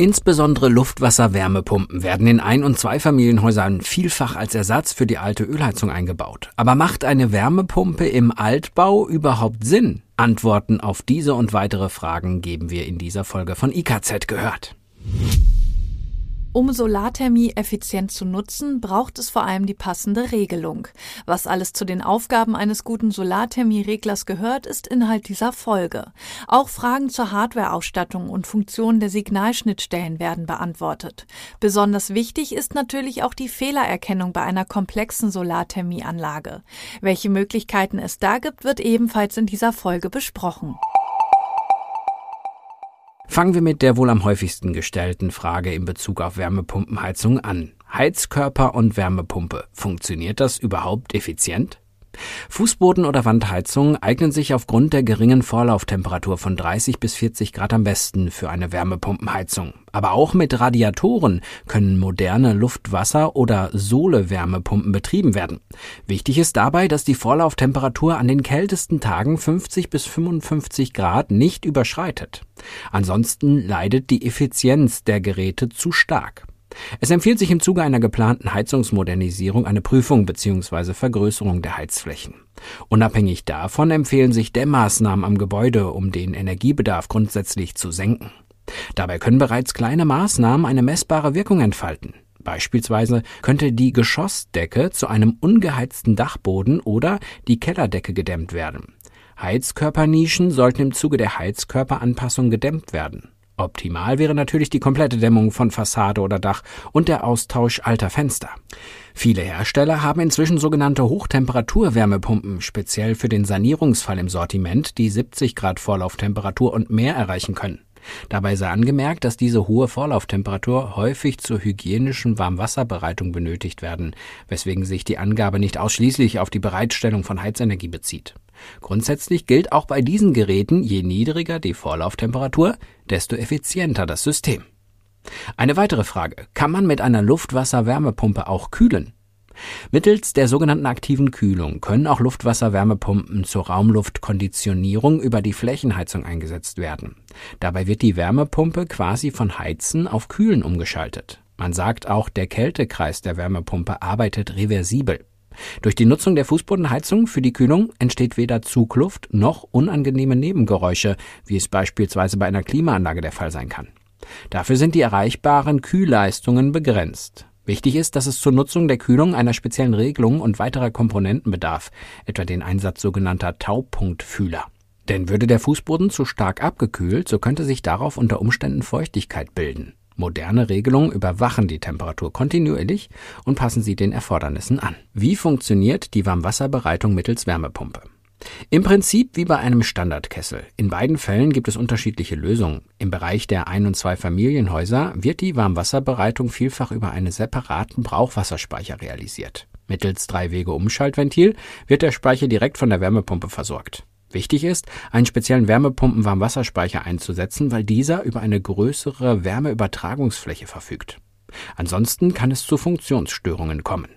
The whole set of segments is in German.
Insbesondere Luftwasser-Wärmepumpen werden in Ein- und Zweifamilienhäusern vielfach als Ersatz für die alte Ölheizung eingebaut. Aber macht eine Wärmepumpe im Altbau überhaupt Sinn? Antworten auf diese und weitere Fragen geben wir in dieser Folge von IKZ gehört. Um Solarthermie effizient zu nutzen, braucht es vor allem die passende Regelung. Was alles zu den Aufgaben eines guten Solarthermie-Reglers gehört, ist Inhalt dieser Folge. Auch Fragen zur Hardwareausstattung und Funktion der Signalschnittstellen werden beantwortet. Besonders wichtig ist natürlich auch die Fehlererkennung bei einer komplexen Solarthermieanlage. Welche Möglichkeiten es da gibt, wird ebenfalls in dieser Folge besprochen. Fangen wir mit der wohl am häufigsten gestellten Frage in Bezug auf Wärmepumpenheizung an. Heizkörper und Wärmepumpe. Funktioniert das überhaupt effizient? Fußboden- oder Wandheizungen eignen sich aufgrund der geringen Vorlauftemperatur von 30 bis 40 Grad am besten für eine Wärmepumpenheizung. Aber auch mit Radiatoren können moderne Luftwasser- oder Sohle-Wärmepumpen betrieben werden. Wichtig ist dabei, dass die Vorlauftemperatur an den kältesten Tagen 50 bis 55 Grad nicht überschreitet. Ansonsten leidet die Effizienz der Geräte zu stark. Es empfiehlt sich im Zuge einer geplanten Heizungsmodernisierung eine Prüfung bzw. Vergrößerung der Heizflächen. Unabhängig davon empfehlen sich Dämmmaßnahmen am Gebäude, um den Energiebedarf grundsätzlich zu senken. Dabei können bereits kleine Maßnahmen eine messbare Wirkung entfalten. Beispielsweise könnte die Geschossdecke zu einem ungeheizten Dachboden oder die Kellerdecke gedämmt werden. Heizkörpernischen sollten im Zuge der Heizkörperanpassung gedämmt werden. Optimal wäre natürlich die komplette Dämmung von Fassade oder Dach und der Austausch alter Fenster. Viele Hersteller haben inzwischen sogenannte Hochtemperaturwärmepumpen speziell für den Sanierungsfall im Sortiment, die 70 Grad Vorlauftemperatur und mehr erreichen können. Dabei sei angemerkt, dass diese hohe Vorlauftemperatur häufig zur hygienischen Warmwasserbereitung benötigt werden, weswegen sich die Angabe nicht ausschließlich auf die Bereitstellung von Heizenergie bezieht. Grundsätzlich gilt auch bei diesen Geräten, je niedriger die Vorlauftemperatur, desto effizienter das System. Eine weitere Frage. Kann man mit einer Luftwasser-Wärmepumpe auch kühlen? Mittels der sogenannten aktiven Kühlung können auch Luftwasser-Wärmepumpen zur Raumluftkonditionierung über die Flächenheizung eingesetzt werden. Dabei wird die Wärmepumpe quasi von Heizen auf Kühlen umgeschaltet. Man sagt auch, der Kältekreis der Wärmepumpe arbeitet reversibel. Durch die Nutzung der Fußbodenheizung für die Kühlung entsteht weder Zugluft noch unangenehme Nebengeräusche, wie es beispielsweise bei einer Klimaanlage der Fall sein kann. Dafür sind die erreichbaren Kühlleistungen begrenzt. Wichtig ist, dass es zur Nutzung der Kühlung einer speziellen Regelung und weiterer Komponenten bedarf, etwa den Einsatz sogenannter Taupunktfühler. Denn würde der Fußboden zu stark abgekühlt, so könnte sich darauf unter Umständen Feuchtigkeit bilden. Moderne Regelungen überwachen die Temperatur kontinuierlich und passen sie den Erfordernissen an. Wie funktioniert die Warmwasserbereitung mittels Wärmepumpe? Im Prinzip wie bei einem Standardkessel. In beiden Fällen gibt es unterschiedliche Lösungen. Im Bereich der Ein- und Zweifamilienhäuser wird die Warmwasserbereitung vielfach über einen separaten Brauchwasserspeicher realisiert. Mittels Drei-Wege-Umschaltventil wird der Speicher direkt von der Wärmepumpe versorgt. Wichtig ist, einen speziellen Wärmepumpen-Warmwasserspeicher einzusetzen, weil dieser über eine größere Wärmeübertragungsfläche verfügt. Ansonsten kann es zu Funktionsstörungen kommen.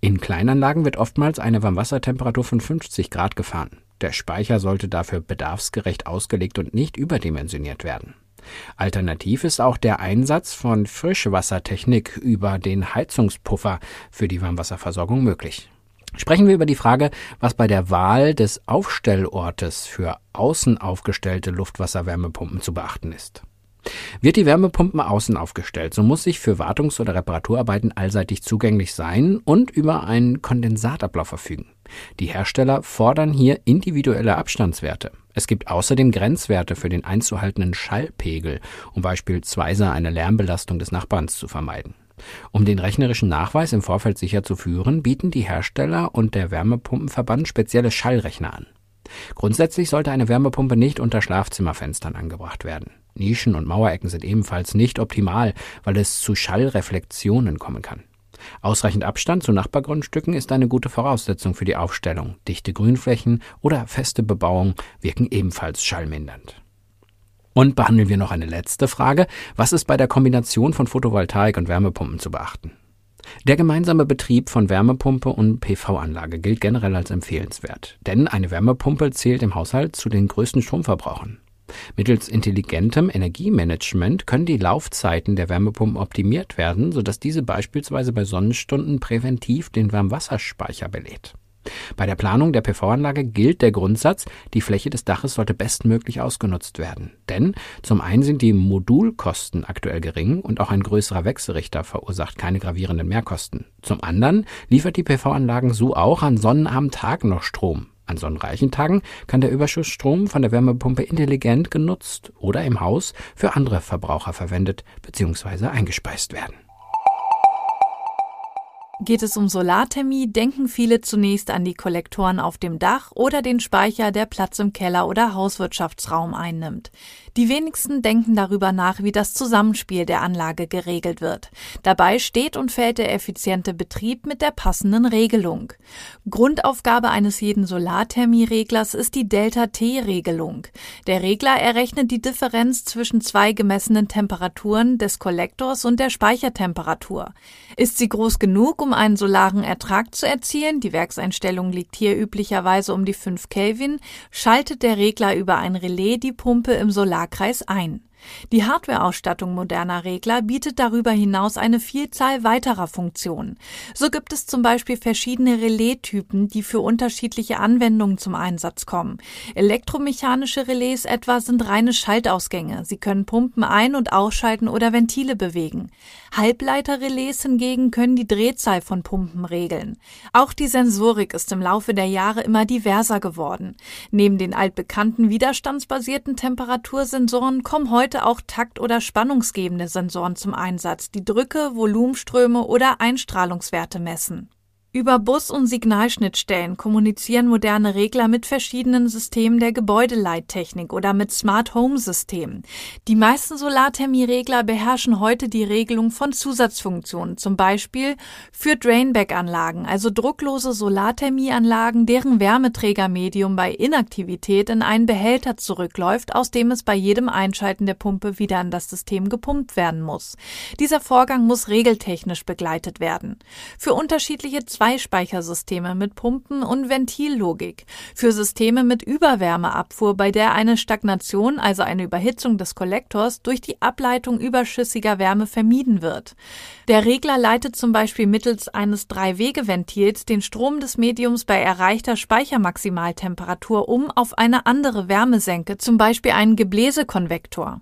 In Kleinanlagen wird oftmals eine Warmwassertemperatur von 50 Grad gefahren. Der Speicher sollte dafür bedarfsgerecht ausgelegt und nicht überdimensioniert werden. Alternativ ist auch der Einsatz von Frischwassertechnik über den Heizungspuffer für die Warmwasserversorgung möglich. Sprechen wir über die Frage, was bei der Wahl des Aufstellortes für außen aufgestellte Luftwasserwärmepumpen zu beachten ist. Wird die Wärmepumpe außen aufgestellt, so muss sich für Wartungs- oder Reparaturarbeiten allseitig zugänglich sein und über einen Kondensatablauf verfügen. Die Hersteller fordern hier individuelle Abstandswerte. Es gibt außerdem Grenzwerte für den einzuhaltenden Schallpegel, um beispielsweise eine Lärmbelastung des Nachbarns zu vermeiden. Um den rechnerischen Nachweis im Vorfeld sicher zu führen, bieten die Hersteller und der Wärmepumpenverband spezielle Schallrechner an. Grundsätzlich sollte eine Wärmepumpe nicht unter Schlafzimmerfenstern angebracht werden. Nischen und Mauerecken sind ebenfalls nicht optimal, weil es zu Schallreflexionen kommen kann. Ausreichend Abstand zu Nachbargrundstücken ist eine gute Voraussetzung für die Aufstellung. Dichte Grünflächen oder feste Bebauung wirken ebenfalls schallmindernd. Und behandeln wir noch eine letzte Frage. Was ist bei der Kombination von Photovoltaik und Wärmepumpen zu beachten? Der gemeinsame Betrieb von Wärmepumpe und PV-Anlage gilt generell als empfehlenswert, denn eine Wärmepumpe zählt im Haushalt zu den größten Stromverbrauchern. Mittels intelligentem Energiemanagement können die Laufzeiten der Wärmepumpen optimiert werden, sodass diese beispielsweise bei Sonnenstunden präventiv den Warmwasserspeicher belädt. Bei der Planung der PV-Anlage gilt der Grundsatz, die Fläche des Daches sollte bestmöglich ausgenutzt werden. Denn zum einen sind die Modulkosten aktuell gering und auch ein größerer Wechselrichter verursacht keine gravierenden Mehrkosten. Zum anderen liefert die PV-Anlagen so auch an sonnenarmen Tagen noch Strom. An sonnenreichen Tagen kann der Überschussstrom von der Wärmepumpe intelligent genutzt oder im Haus für andere Verbraucher verwendet bzw. eingespeist werden. Geht es um Solarthermie, denken viele zunächst an die Kollektoren auf dem Dach oder den Speicher, der Platz im Keller oder Hauswirtschaftsraum einnimmt. Die wenigsten denken darüber nach, wie das Zusammenspiel der Anlage geregelt wird. Dabei steht und fällt der effiziente Betrieb mit der passenden Regelung. Grundaufgabe eines jeden Solarthermiereglers ist die Delta-T-Regelung. Der Regler errechnet die Differenz zwischen zwei gemessenen Temperaturen des Kollektors und der Speichertemperatur. Ist sie groß genug, um einen solaren Ertrag zu erzielen, die Werkseinstellung liegt hier üblicherweise um die 5 Kelvin, schaltet der Regler über ein Relais die Pumpe im Solarkreis ein. Die Hardwareausstattung moderner Regler bietet darüber hinaus eine Vielzahl weiterer Funktionen. So gibt es zum Beispiel verschiedene Relaistypen, die für unterschiedliche Anwendungen zum Einsatz kommen. Elektromechanische Relais etwa sind reine Schaltausgänge. Sie können Pumpen ein- und ausschalten oder Ventile bewegen. Halbleiterrelais hingegen können die Drehzahl von Pumpen regeln. Auch die Sensorik ist im Laufe der Jahre immer diverser geworden. Neben den altbekannten widerstandsbasierten Temperatursensoren kommen heute heute auch takt- oder spannungsgebende Sensoren zum Einsatz, die Drücke, Volumenströme oder Einstrahlungswerte messen. Über Bus- und Signalschnittstellen kommunizieren moderne Regler mit verschiedenen Systemen der Gebäudeleittechnik oder mit Smart Home Systemen. Die meisten Solarthermieregler beherrschen heute die Regelung von Zusatzfunktionen, zum Beispiel für Drainback-Anlagen, also drucklose Solarthermieanlagen, deren Wärmeträgermedium bei Inaktivität in einen Behälter zurückläuft, aus dem es bei jedem Einschalten der Pumpe wieder in das System gepumpt werden muss. Dieser Vorgang muss regeltechnisch begleitet werden. Für unterschiedliche Zweispeichersysteme mit Pumpen und Ventillogik, für Systeme mit Überwärmeabfuhr, bei der eine Stagnation, also eine Überhitzung des Kollektors, durch die Ableitung überschüssiger Wärme vermieden wird. Der Regler leitet zum Beispiel mittels eines Drei-Wege-Ventils den Strom des Mediums bei erreichter Speichermaximaltemperatur um auf eine andere Wärmesenke, zum Beispiel einen Gebläsekonvektor.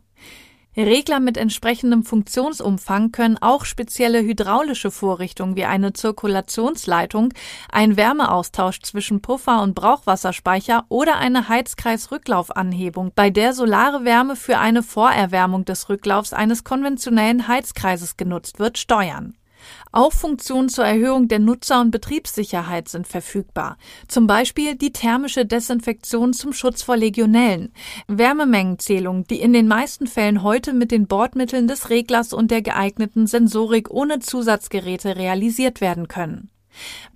Regler mit entsprechendem Funktionsumfang können auch spezielle hydraulische Vorrichtungen wie eine Zirkulationsleitung, ein Wärmeaustausch zwischen Puffer und Brauchwasserspeicher oder eine Heizkreisrücklaufanhebung, bei der solare Wärme für eine Vorerwärmung des Rücklaufs eines konventionellen Heizkreises genutzt wird, steuern. Auch Funktionen zur Erhöhung der Nutzer- und Betriebssicherheit sind verfügbar. Zum Beispiel die thermische Desinfektion zum Schutz vor Legionellen, Wärmemengenzählung, die in den meisten Fällen heute mit den Bordmitteln des Reglers und der geeigneten Sensorik ohne Zusatzgeräte realisiert werden können.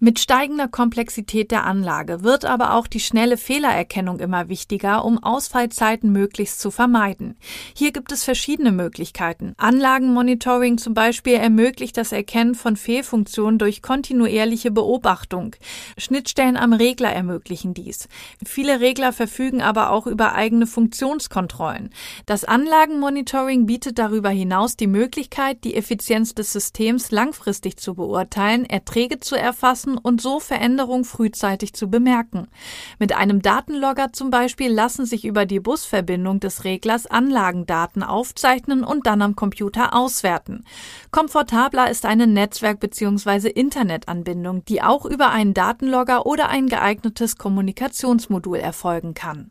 Mit steigender Komplexität der Anlage wird aber auch die schnelle Fehlererkennung immer wichtiger, um Ausfallzeiten möglichst zu vermeiden. Hier gibt es verschiedene Möglichkeiten. Anlagenmonitoring zum Beispiel ermöglicht das Erkennen von Fehlfunktionen durch kontinuierliche Beobachtung. Schnittstellen am Regler ermöglichen dies. Viele Regler verfügen aber auch über eigene Funktionskontrollen. Das Anlagenmonitoring bietet darüber hinaus die Möglichkeit, die Effizienz des Systems langfristig zu beurteilen, Erträge zu erwarten erfassen und so Veränderungen frühzeitig zu bemerken. Mit einem Datenlogger zum Beispiel lassen sich über die Busverbindung des Reglers Anlagendaten aufzeichnen und dann am Computer auswerten. Komfortabler ist eine Netzwerk- bzw. Internetanbindung, die auch über einen Datenlogger oder ein geeignetes Kommunikationsmodul erfolgen kann.